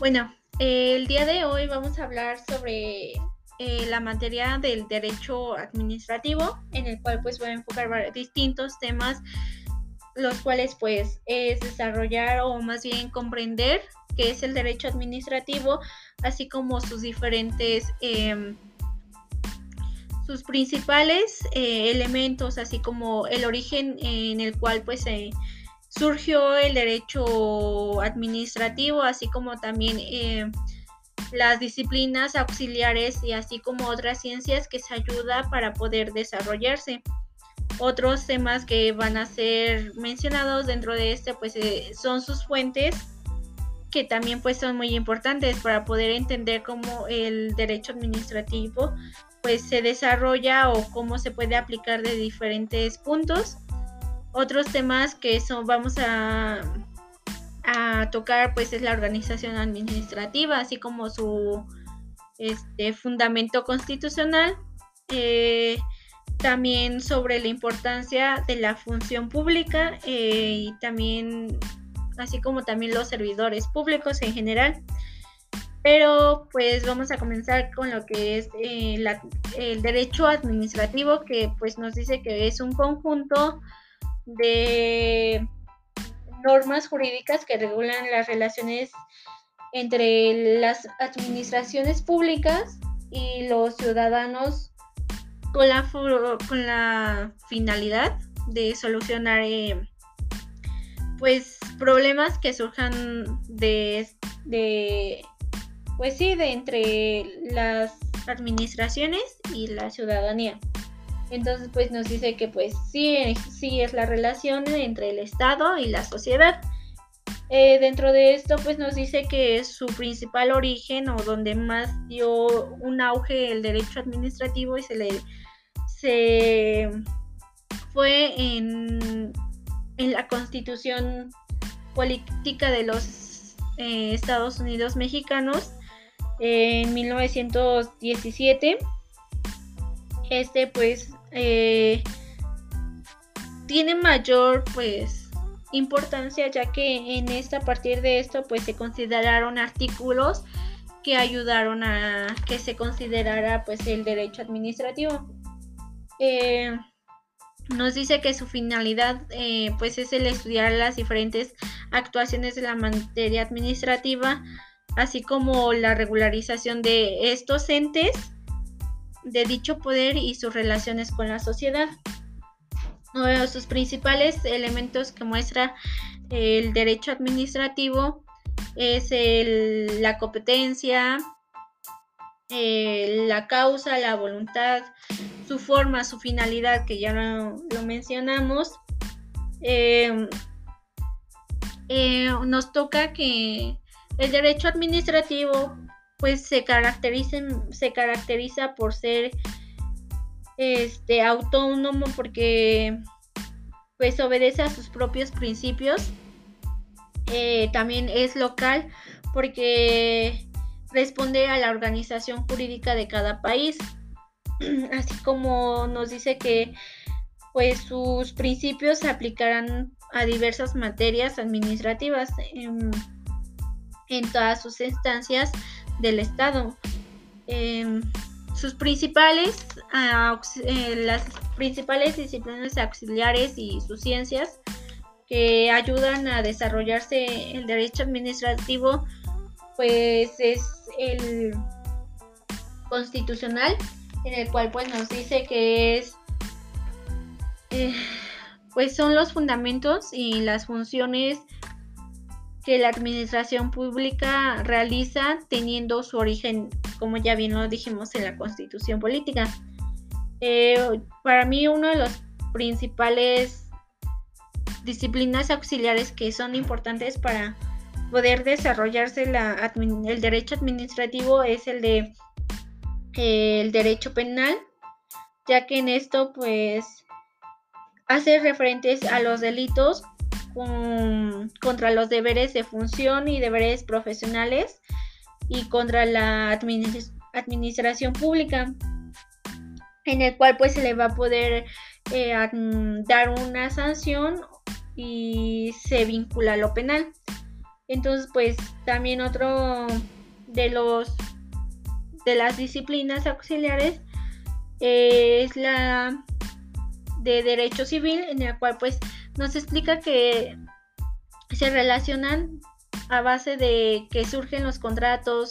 Bueno, el día de hoy vamos a hablar sobre eh, la materia del derecho administrativo, en el cual pues voy a enfocar distintos temas, los cuales pues es desarrollar o más bien comprender qué es el derecho administrativo, así como sus diferentes, em, sus principales eh, elementos, así como el origen en el cual pues se surgió el derecho administrativo, así como también eh, las disciplinas auxiliares y así como otras ciencias que se ayuda para poder desarrollarse. Otros temas que van a ser mencionados dentro de este pues eh, son sus fuentes que también pues son muy importantes para poder entender cómo el derecho administrativo pues se desarrolla o cómo se puede aplicar de diferentes puntos otros temas que son, vamos a, tocar pues es la organización administrativa, así como su este, fundamento constitucional. Eh, también sobre la importancia de la función pública eh, y también así como también los servidores públicos en general. Pero pues vamos a comenzar con lo que es eh, el derecho administrativo que pues nos dice que es un conjunto de normas jurídicas que regulan las relaciones entre las administraciones públicas y los ciudadanos con la, con la finalidad de solucionar eh, pues problemas que surjan de, de pues sí de entre las administraciones y la ciudadanía entonces, pues nos dice que pues sí, sí es la relación entre el Estado y la sociedad. Eh, dentro de esto, pues nos dice que su principal origen o donde más dio un auge el derecho administrativo y se le se fue en, la constitución política de los eh, Estados Unidos mexicanos en 1917. Este pues eh, tiene mayor pues importancia ya que en esta a partir de esto pues se consideraron artículos que ayudaron a que se considerara pues el derecho administrativo. Eh, nos dice que su finalidad eh, pues es el estudiar las diferentes actuaciones de la materia administrativa así como la regularización de estos entes de dicho poder y sus relaciones con la sociedad. Uno de sus principales elementos que muestra el derecho administrativo es la competencia, la causa, la voluntad, su forma, su finalidad, que ya lo, mencionamos. Em, eh, nos toca que el derecho administrativo pues se caracteriza, se caracteriza por ser este autónomo porque pues obedece a sus propios principios. Eh, también es local porque responde a la organización jurídica de cada país. Así como nos dice que pues sus principios se aplicarán a diversas materias administrativas en, en todas sus instancias del Estado. Em, sus principales, eh, las principales disciplinas auxiliares y sus ciencias que ayudan a desarrollarse el derecho administrativo, pues es el constitucional, en el cual pues nos dice que es eh, pues son los fundamentos y las funciones que la administración pública realiza teniendo su origen, como ya bien lo dijimos, en la constitución política. Eh, para mí uno de los principales disciplinas auxiliares que son importantes para poder desarrollarse el derecho administrativo es el de el derecho penal, ya que en esto pues hace referentes a los delitos contra los deberes de función y deberes profesionales y contra la administración pública, en el cual pues se le va a poder eh, dar una sanción y se vincula a lo penal. Entonces, pues también otro de los de las disciplinas auxiliares es la de derecho civil, en la cual pues nos explica que se relacionan a base de que surgen los contratos,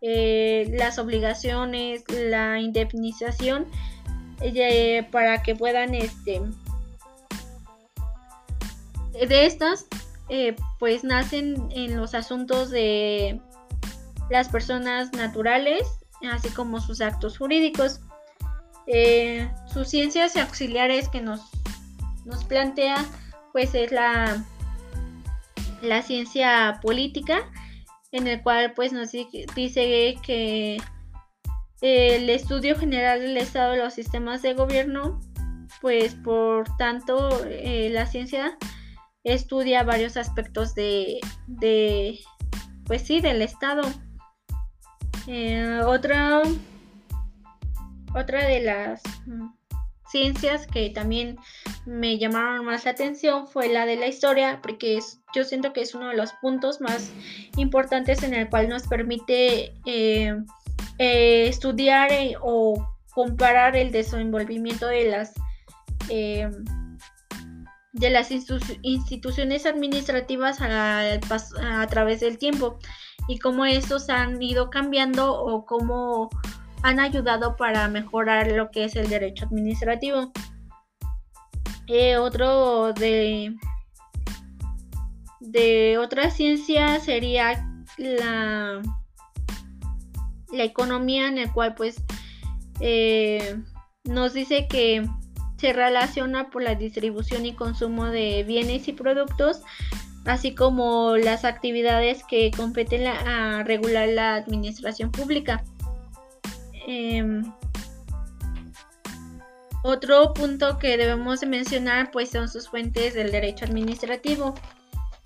eh, las obligaciones, la indemnización, eh, para que puedan, este, de estas, eh, pues nacen en los asuntos de las personas naturales, así como sus actos jurídicos. sus ciencias auxiliares que nos, nos plantea, pues es la, la ciencia política, en el cual pues nos dice que el estudio general del estado de los sistemas de gobierno, pues por tanto eh, la ciencia estudia varios aspectos de, pues sí, del estado. Eh, otra, otra de las ciencias que también me llamaron más la atención fue la de la historia, porque yo siento que es uno de los puntos más importantes en el cual nos permite eh, eh, estudiar eh, o comparar el desenvolvimiento de las de las instituciones administrativas a, través del tiempo y cómo estos han ido cambiando o cómo han ayudado para mejorar lo que es el derecho administrativo. Eh, otro de, de otra ciencia sería la, la economía en el cual pues eh, nos dice que se relaciona por la distribución y consumo de bienes y productos así como las actividades que competen a regular la administración pública. Em, otro punto que debemos de mencionar pues son sus fuentes del derecho administrativo,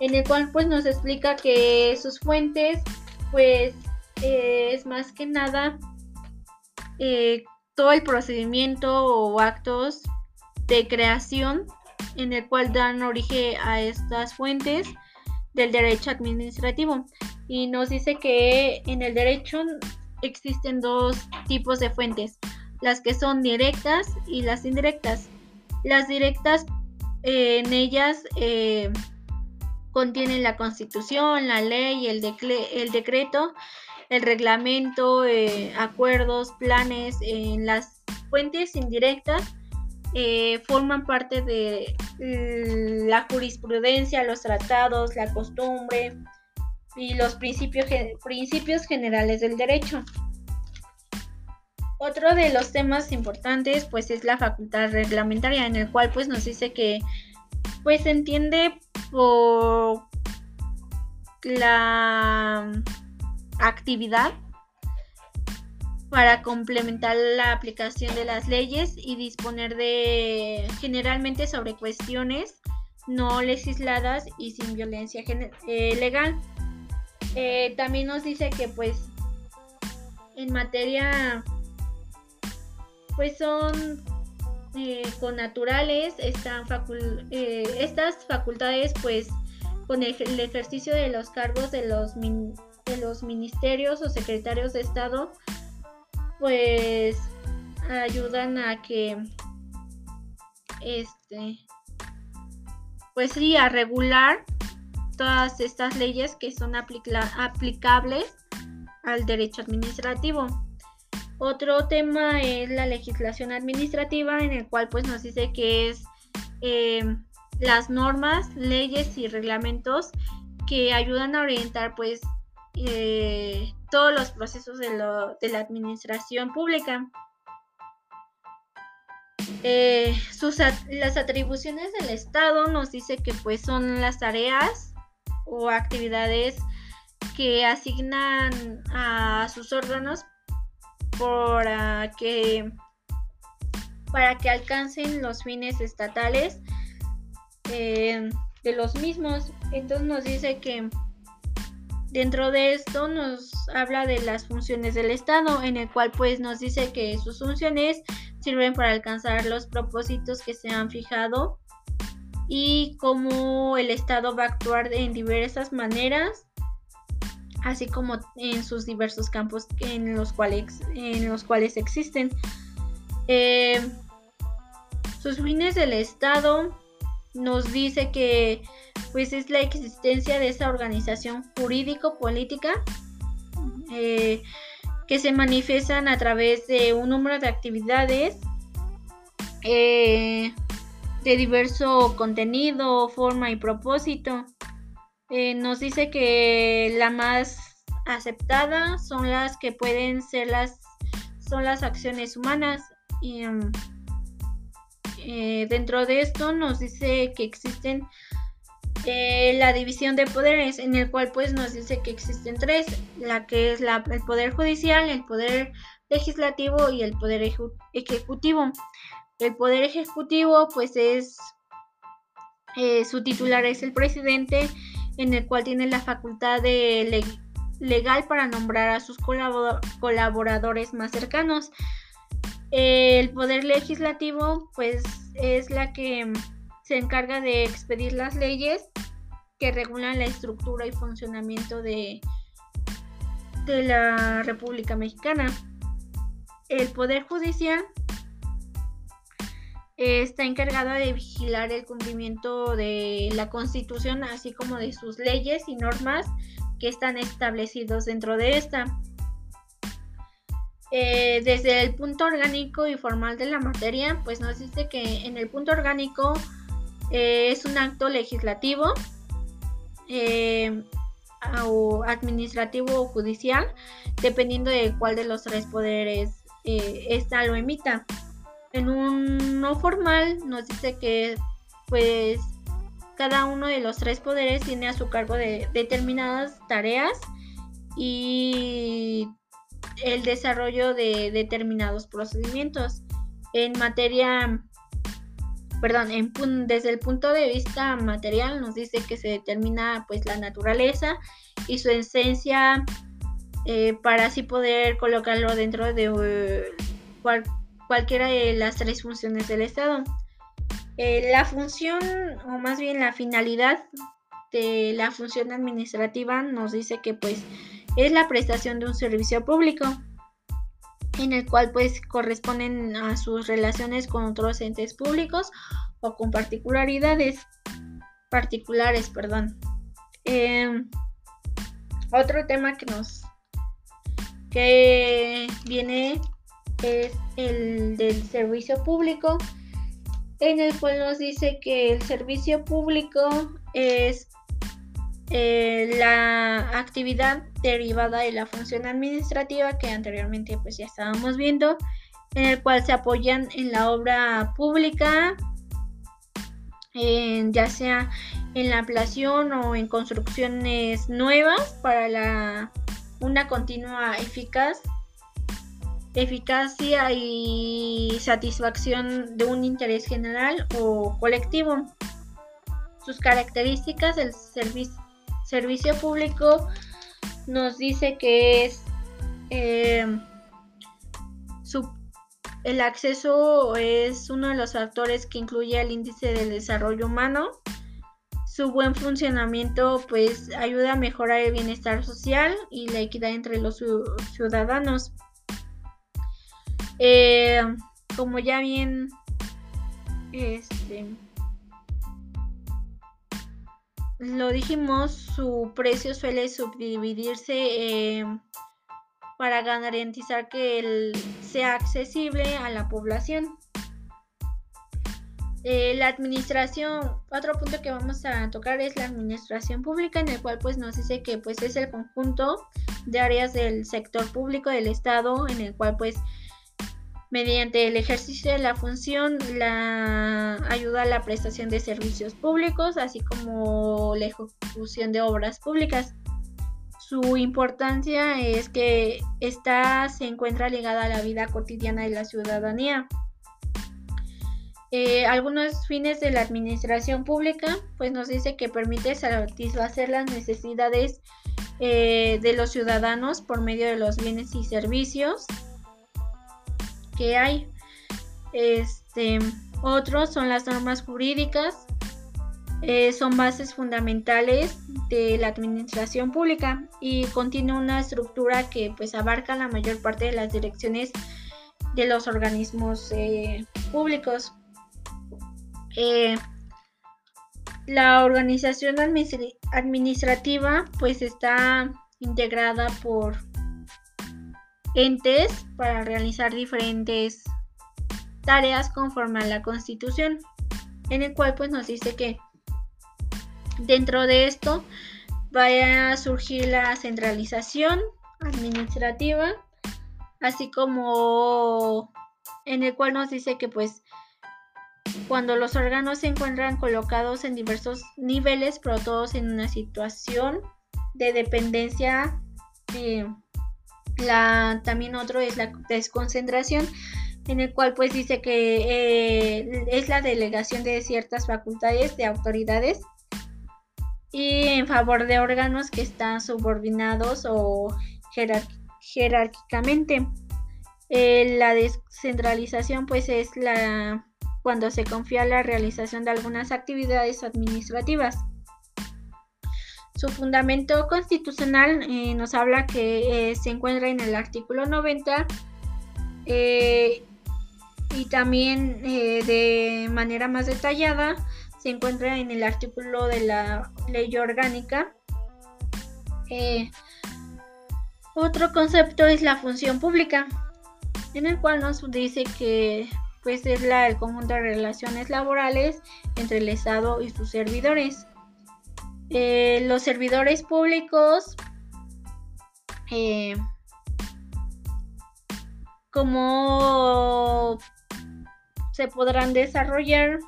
en el cual pues nos explica que sus fuentes pues eh, es más que nada eh, todo el procedimiento o actos de creación en el cual dan origen a estas fuentes del derecho administrativo. Y nos dice que en el derecho existen dos tipos de fuentes, las que son directas y las indirectas. Las directas, eh, en ellas eh, contienen la constitución, la ley, el, decreto, el reglamento, eh, acuerdos, planes. En las fuentes indirectas forman parte de mm, la jurisprudencia, los tratados, la costumbre, y los principios, principios generales del derecho. Otro de los temas importantes pues es la facultad reglamentaria en el cual pues nos dice que pues se entiende por la actividad para complementar la aplicación de las leyes y disponer de generalmente sobre cuestiones no legisladas y sin violencia eh, legal. Eh, también nos dice que pues en materia pues son eh, con naturales están eh, estas facultades pues con el, ejercicio de los cargos de los, de los ministerios o secretarios de estado pues ayudan a que este pues sí a regular todas estas leyes que son aplicables al derecho administrativo. Otro tema es la legislación administrativa en el cual pues nos dice que es em, las normas, leyes y reglamentos que ayudan a orientar pues eh, todos los procesos de, la administración pública. Eh, sus, las atribuciones del Estado nos dice que pues son las tareas o actividades que asignan a sus órganos para que, para que alcancen los fines estatales eh, de los mismos. Entonces nos dice que dentro de esto nos habla de las funciones del Estado, en el cual pues nos dice que sus funciones sirven para alcanzar los propósitos que se han fijado y cómo el Estado va a actuar en diversas maneras, así como en sus diversos campos en los cuales, en los cuales existen. Eh, sus fines del Estado nos dice que pues es la existencia de esa organización jurídico-política eh, que se manifiestan a través de un número de actividades eh, de diverso contenido, forma y propósito. Eh, nos dice que la más aceptada son las que pueden ser las son las acciones humanas y um, dentro de esto nos dice que existen eh, la división de poderes, en el cual pues nos dice que existen tres, la que es la, el poder judicial, el poder legislativo y el poder ejecutivo. El poder ejecutivo pues es, eh, su titular es el presidente, en el cual tiene la facultad de legal para nombrar a sus colaboradores más cercanos. El poder legislativo pues es la que se encarga de expedir las leyes que regulan la estructura y funcionamiento de, de la República Mexicana. El Poder Judicial está encargado de vigilar el cumplimiento de la Constitución, así como de sus leyes y normas que están establecidos dentro de esta. Eh, desde el punto orgánico y formal de la materia, pues nos dice que en el punto orgánico eh, es un acto legislativo eh, o administrativo o judicial, dependiendo de cuál de los tres poderes esta lo emita. En un no formal nos dice que pues cada uno de los tres poderes tiene a su cargo de determinadas tareas y el desarrollo de determinados procedimientos. En materia perdón, desde el punto de vista material nos dice que se determina pues la naturaleza y su esencia eh, para así poder colocarlo dentro de eh, cualquiera de las tres funciones del Estado. Eh, la función, o más bien la finalidad de la función administrativa nos dice que pues es la prestación de un servicio público en el cual pues corresponden a sus relaciones con otros entes públicos o con particularidades particulares, perdón. Em, otro tema que nos que viene es el del servicio público, en el cual nos dice que el servicio público es eh, la actividad derivada de la función administrativa que anteriormente pues ya estábamos viendo, en el cual se apoyan en la obra pública, ya sea en la ampliación o en construcciones nuevas para la, una continua eficaz eficacia y satisfacción de un interés general o colectivo. Sus características, el servicio público nos dice que es eh, el acceso es uno de los factores que incluye el índice del desarrollo humano. Su buen funcionamiento pues ayuda a mejorar el bienestar social y la equidad entre los ciudadanos. Eh, como ya bien este, lo dijimos, su precio suele subdividirse em, para garantizar que sea accesible a la población. Eh, la administración, otro punto que vamos a tocar es la administración pública, en el cual pues nos dice que pues es el conjunto de áreas del sector público del Estado, en el cual pues mediante el ejercicio de la función la ayuda a la prestación de servicios públicos, así como la ejecución de obras públicas. Su importancia es que esta se encuentra ligada a la vida cotidiana de la ciudadanía. Eh, algunos fines de la administración pública, pues nos dice que permite satisfacer las necesidades eh, de los ciudadanos por medio de los bienes y servicios que hay. Este, otros son las normas jurídicas eh, son bases fundamentales de la administración pública y contiene una estructura que pues abarca la mayor parte de las direcciones de los organismos eh, públicos. Eh, la organización administrativa pues está integrada por entes para realizar diferentes tareas conforme a la constitución en el cual pues nos dice que Dentro de esto va a surgir la centralización administrativa, así como en el cual nos dice que pues cuando los órganos se encuentran colocados en diversos niveles, pero todos en una situación de dependencia, eh, la, también otro es la desconcentración, en el cual pues dice que eh, es la delegación de ciertas facultades de autoridades y en favor de órganos que están subordinados o jerárquicamente. Eh, la descentralización pues es la cuando se confía la realización de algunas actividades administrativas. Su fundamento constitucional eh, nos habla que eh, se encuentra en el artículo 90 y también de manera más detallada se encuentra en el artículo de la ley orgánica. Eh, otro concepto es la función pública, en el cual nos dice que pues es la, el de relaciones laborales entre el Estado y sus servidores. Eh, los servidores públicos eh, como se podrán desarrollar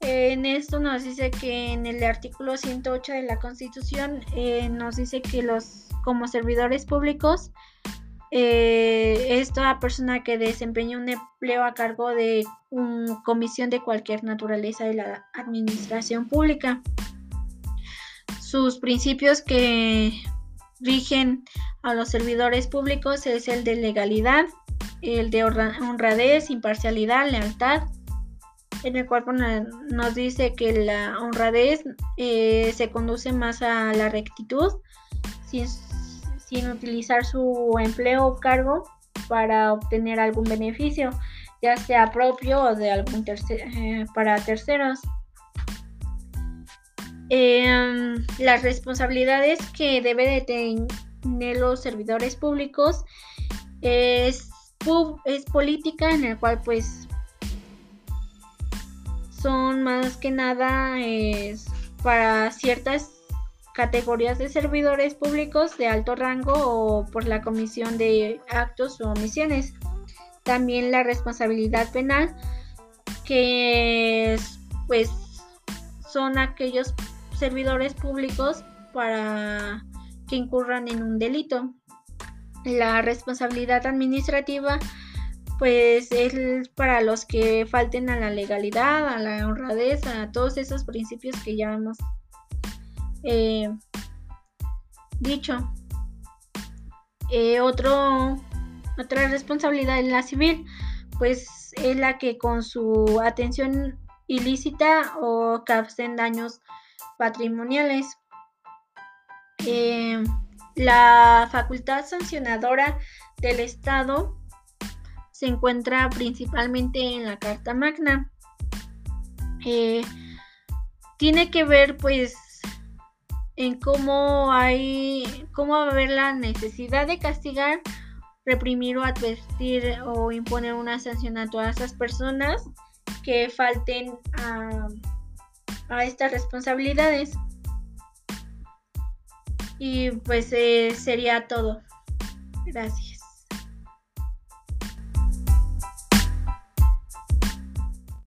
en esto nos dice que en el artículo 108 de la Constitución eh, nos dice que los como servidores públicos eh, es toda persona que desempeña un empleo a cargo de una comisión de cualquier naturaleza de la administración pública. Sus principios que rigen a los servidores públicos es el de legalidad, el de honradez, imparcialidad, lealtad, en el cual nos dice que la honradez eh, se conduce más a la rectitud sin, utilizar su empleo o cargo para obtener algún beneficio, ya sea propio o de algún eh, para terceros. Em, las responsabilidades que debe de tener los servidores públicos es, es política en el cual pues son más que nada para ciertas categorías de servidores públicos de alto rango o por la comisión de actos o omisiones. También la responsabilidad penal, que pues son aquellos servidores públicos para que incurran en un delito. La responsabilidad administrativa pues es para los que falten a la legalidad, a la honradez, a todos esos principios que ya hemos eh, dicho. Eh, otro, otra responsabilidad en la civil, pues es la que con su atención ilícita o causen daños patrimoniales. Eh, la facultad sancionadora del Estado se encuentra principalmente en la Carta Magna. Tiene que ver pues en cómo hay, cómo va a haber la necesidad de castigar, reprimir o advertir o imponer una sanción a todas esas personas que falten a, estas responsabilidades. Y pues eh, sería todo. Gracias.